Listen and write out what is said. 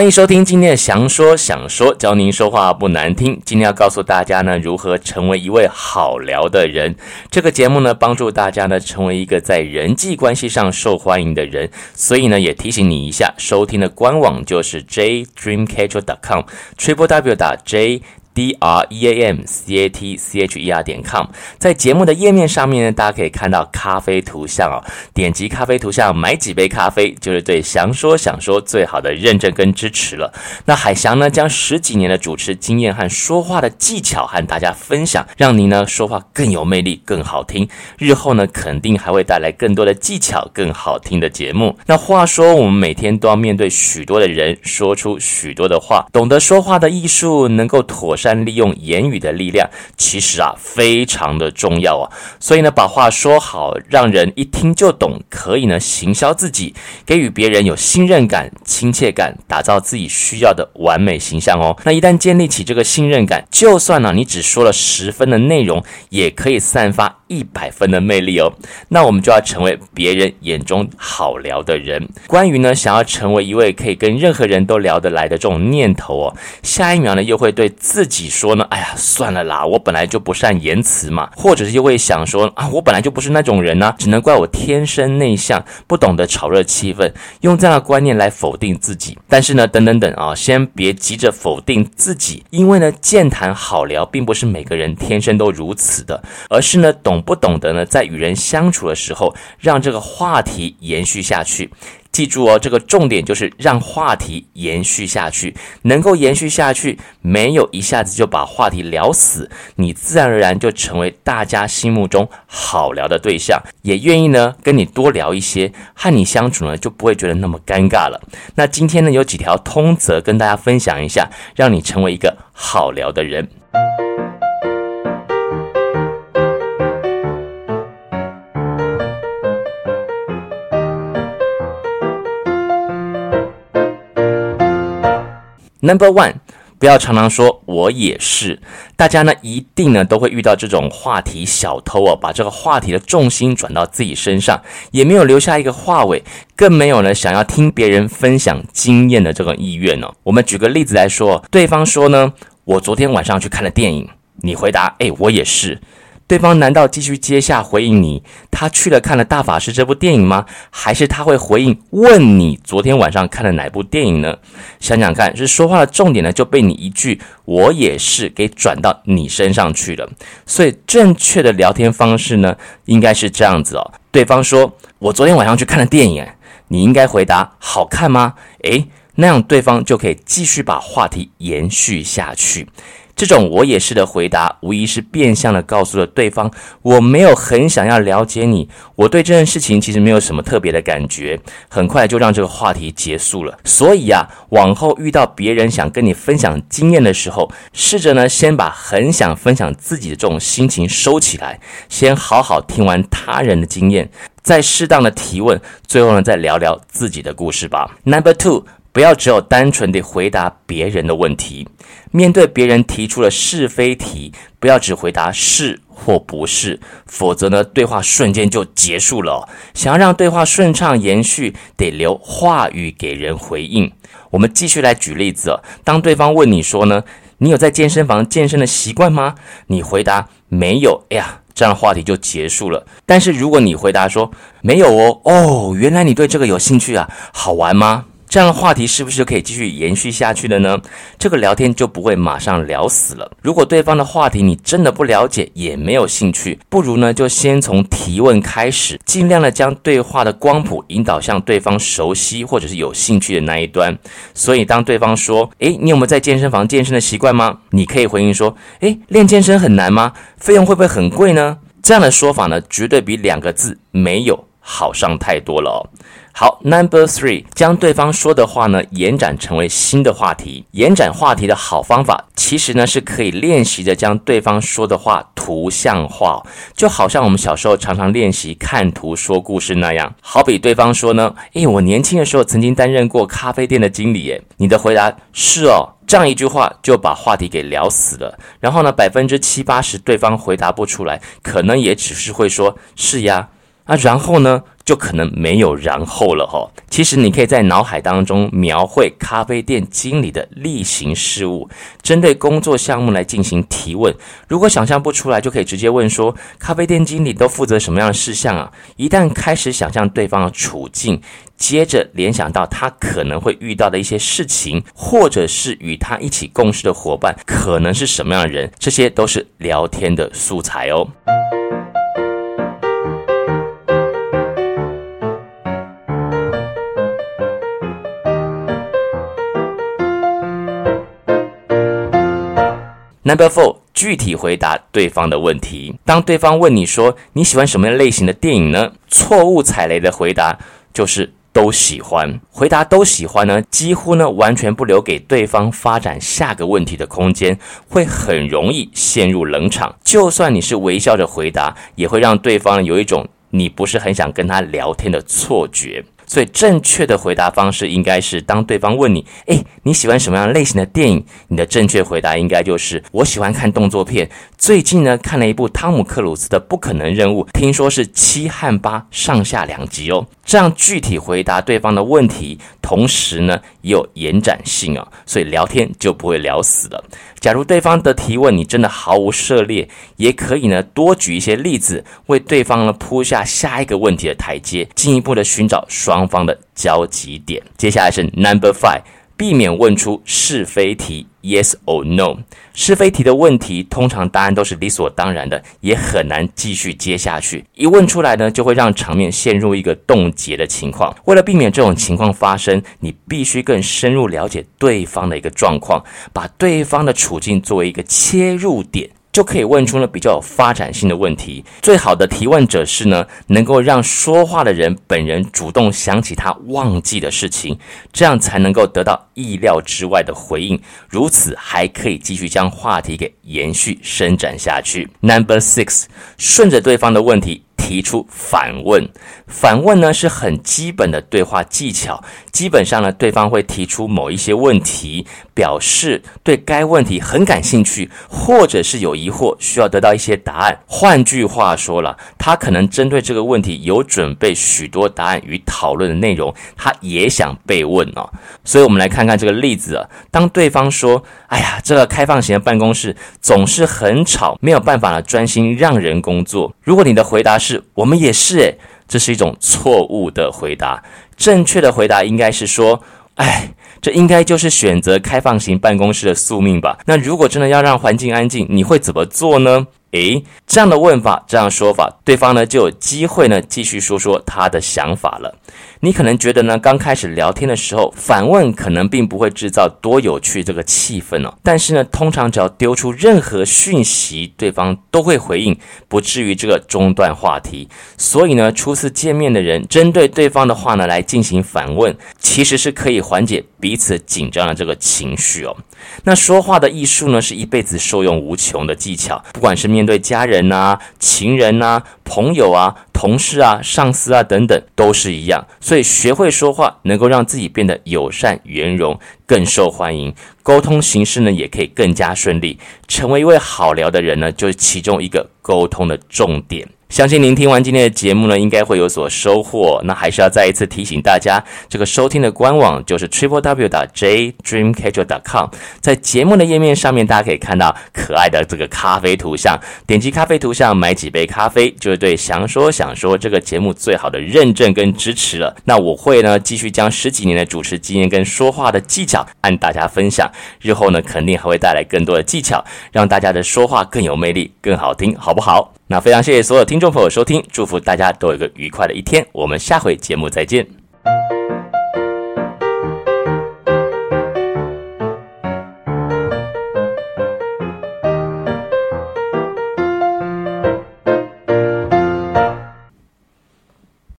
欢迎收听今天的详说想说，教您说话不难听。今天要告诉大家呢，如何成为一位好聊的人。这个节目呢，帮助大家呢，成为一个在人际关系上受欢迎的人。所以呢，也提醒你一下，收听的官网就是 jdreamcatcher.com，triple w 打 j。D r e a m c a t c h e r 点 com，在节目的页面上面呢，大家可以看到咖啡图像哦。点击咖啡图像，买几杯咖啡，就是对祥说想说最好的认证跟支持了。那海翔呢，将十几年的主持经验和说话的技巧和大家分享，让您呢说话更有魅力、更好听。日后呢，肯定还会带来更多的技巧、更好听的节目。那话说，我们每天都要面对许多的人，说出许多的话，懂得说话的艺术，能够妥。善利用言语的力量，其实啊非常的重要啊。所以呢，把话说好，让人一听就懂，可以呢行销自己，给予别人有信任感、亲切感，打造自己需要的完美形象哦。那一旦建立起这个信任感，就算呢你只说了十分的内容，也可以散发一百分的魅力哦。那我们就要成为别人眼中好聊的人。关于呢想要成为一位可以跟任何人都聊得来的这种念头哦，下一秒呢又会对自己说呢，哎呀，算了啦，我本来就不善言辞嘛，或者是又会想说啊，我本来就不是那种人呢、只能怪我天生内向，不懂得炒热气氛，用这样的观念来否定自己。但是呢，等等等啊，先别急着否定自己，因为呢，健谈好聊并不是每个人天生都如此的，而是呢，懂不懂得呢，在与人相处的时候，让这个话题延续下去。记住哦，这个重点就是让话题延续下去，能够延续下去，没有一下子就把话题聊死，你自然而然就成为大家心目中好聊的对象，也愿意呢跟你多聊一些，和你相处呢就不会觉得那么尴尬了。那今天呢有几条通则跟大家分享一下，让你成为一个好聊的人。Number one，不要常常说“我也是”。大家呢一定呢都会遇到这种话题小偷哦，把这个话题的重心转到自己身上，也没有留下一个话尾，更没有呢想要听别人分享经验的这个意愿哦。我们举个例子来说，对方说呢：“我昨天晚上去看了电影。”你回答：“诶，我也是。”对方难道继续接下回应你，他去了看了大法师这部电影吗？还是他会回应问你昨天晚上看了哪部电影呢？想想看，是说话的重点呢就被你一句“我也是”给转到你身上去了。所以正确的聊天方式呢，应该是这样子哦。对方说：“我昨天晚上去看了电影。”你应该回答：“好看吗？”诶，那样对方就可以继续把话题延续下去。这种我也是的回答，无疑是变相的告诉了对方，我没有很想要了解你，我对这件事情其实没有什么特别的感觉，很快就让这个话题结束了。所以啊，往后遇到别人想跟你分享经验的时候，试着呢先把很想分享自己的这种心情收起来，先好好听完他人的经验，再适当的提问，最后呢再聊聊自己的故事吧。Number two。不要只有单纯地回答别人的问题，面对别人提出了是非题，不要只回答是或不是，否则呢，对话瞬间就结束了。想要让对话顺畅延续，得留话语给人回应。我们继续来举例子，当对方问你说呢，你有在健身房健身的习惯吗？你回答没有，哎呀，这样话题就结束了。但是如果你回答说没有哦，哦，原来你对这个有兴趣啊，好玩吗？这样的话题是不是就可以继续延续下去了呢？这个聊天就不会马上聊死了。如果对方的话题你真的不了解，也没有兴趣，不如呢就先从提问开始，尽量的将对话的光谱引导向对方熟悉或者是有兴趣的那一端。所以当对方说：“诶，你有没有在健身房健身的习惯吗？”你可以回应说：“诶，练健身很难吗？费用会不会很贵呢？”这样的说法呢，绝对比两个字“没有”好上太多了哦。好，Number three，将对方说的话呢延展成为新的话题。延展话题的好方法，其实呢是可以练习着将对方说的话图像化，就好像我们小时候常常练习看图说故事那样。好比对方说呢，诶，我年轻的时候曾经担任过咖啡店的经理，诶，你的回答是哦，这样一句话就把话题给聊死了。然后呢，百分之七八十对方回答不出来，可能也只是会说是呀。啊，然后呢，就可能没有然后了哈。其实你可以在脑海当中描绘咖啡店经理的例行事务，针对工作项目来进行提问。如果想象不出来，就可以直接问说：咖啡店经理都负责什么样的事项啊？一旦开始想象对方的处境，接着联想到他可能会遇到的一些事情，或者是与他一起共事的伙伴可能是什么样的人，这些都是聊天的素材哦。Number four，具体回答对方的问题。当对方问你说你喜欢什么类型的电影呢？错误踩雷的回答就是都喜欢。回答都喜欢呢，几乎呢完全不留给对方发展下个问题的空间，会很容易陷入冷场。就算你是微笑着回答，也会让对方有一种你不是很想跟他聊天的错觉。所以，正确的回答方式应该是：当对方问你“诶，你喜欢什么样类型的电影？”你的正确回答应该就是：“我喜欢看动作片。最近呢，看了一部汤姆克鲁斯的《不可能任务》，听说是七和八上下两集哦。”这样具体回答对方的问题，同时呢也有延展性啊，所以聊天就不会聊死了。假如对方的提问你真的毫无涉猎，也可以呢多举一些例子，为对方呢铺下下一个问题的台阶，进一步的寻找双方的交集点。接下来是 Number Five。避免问出是非题，Yes or No。是非题的问题，通常答案都是理所当然的，也很难继续接下去。一问出来呢，就会让场面陷入一个冻结的情况。为了避免这种情况发生，你必须更深入了解对方的一个状况，把对方的处境作为一个切入点。就可以问出呢比较有发展性的问题。最好的提问者是呢，能够让说话的人本人主动想起他忘记的事情，这样才能够得到意料之外的回应。如此还可以继续将话题给延续伸展下去。Number six，顺着对方的问题。提出反问，反问呢是很基本的对话技巧。基本上呢，对方会提出某一些问题，表示对该问题很感兴趣，或者是有疑惑，需要得到一些答案。换句话说了，他可能针对这个问题有准备许多答案与讨论的内容，他也想被问哦。所以，我们来看看这个例子啊。当对方说：“哎呀，这个开放型的办公室总是很吵，没有办法呢专心让人工作。”如果你的回答是，我们也是诶，这是一种错误的回答。正确的回答应该是说：“哎，这应该就是选择开放型办公室的宿命吧？那如果真的要让环境安静，你会怎么做呢？”诶，这样的问法，这样说法，对方呢就有机会呢继续说说他的想法了。你可能觉得呢，刚开始聊天的时候，反问可能并不会制造多有趣这个气氛哦。但是呢，通常只要丢出任何讯息，对方都会回应，不至于这个中断话题。所以呢，初次见面的人针对对方的话呢来进行反问，其实是可以缓解彼此紧张的这个情绪哦。那说话的艺术呢，是一辈子受用无穷的技巧，不管是面面对家人呐、啊、情人呐、啊、朋友啊。同事啊、上司啊等等都是一样，所以学会说话能够让自己变得友善、圆融、更受欢迎，沟通形式呢也可以更加顺利。成为一位好聊的人呢，就是其中一个沟通的重点。相信您听完今天的节目呢，应该会有所收获。那还是要再一次提醒大家，这个收听的官网就是 triple w 点 j dreamcatcher dot com。在节目的页面上面，大家可以看到可爱的这个咖啡图像。点击咖啡图像，买几杯咖啡，就是对想说想说这个节目最好的认证跟支持了。那我会呢，继续将十几年的主持经验跟说话的技巧，按大家分享。日后呢，肯定还会带来更多的技巧，让大家的说话更有魅力、更好听，好不好？那非常谢谢所有听众朋友收听，祝福大家都有一个愉快的一天，我们下回节目再见。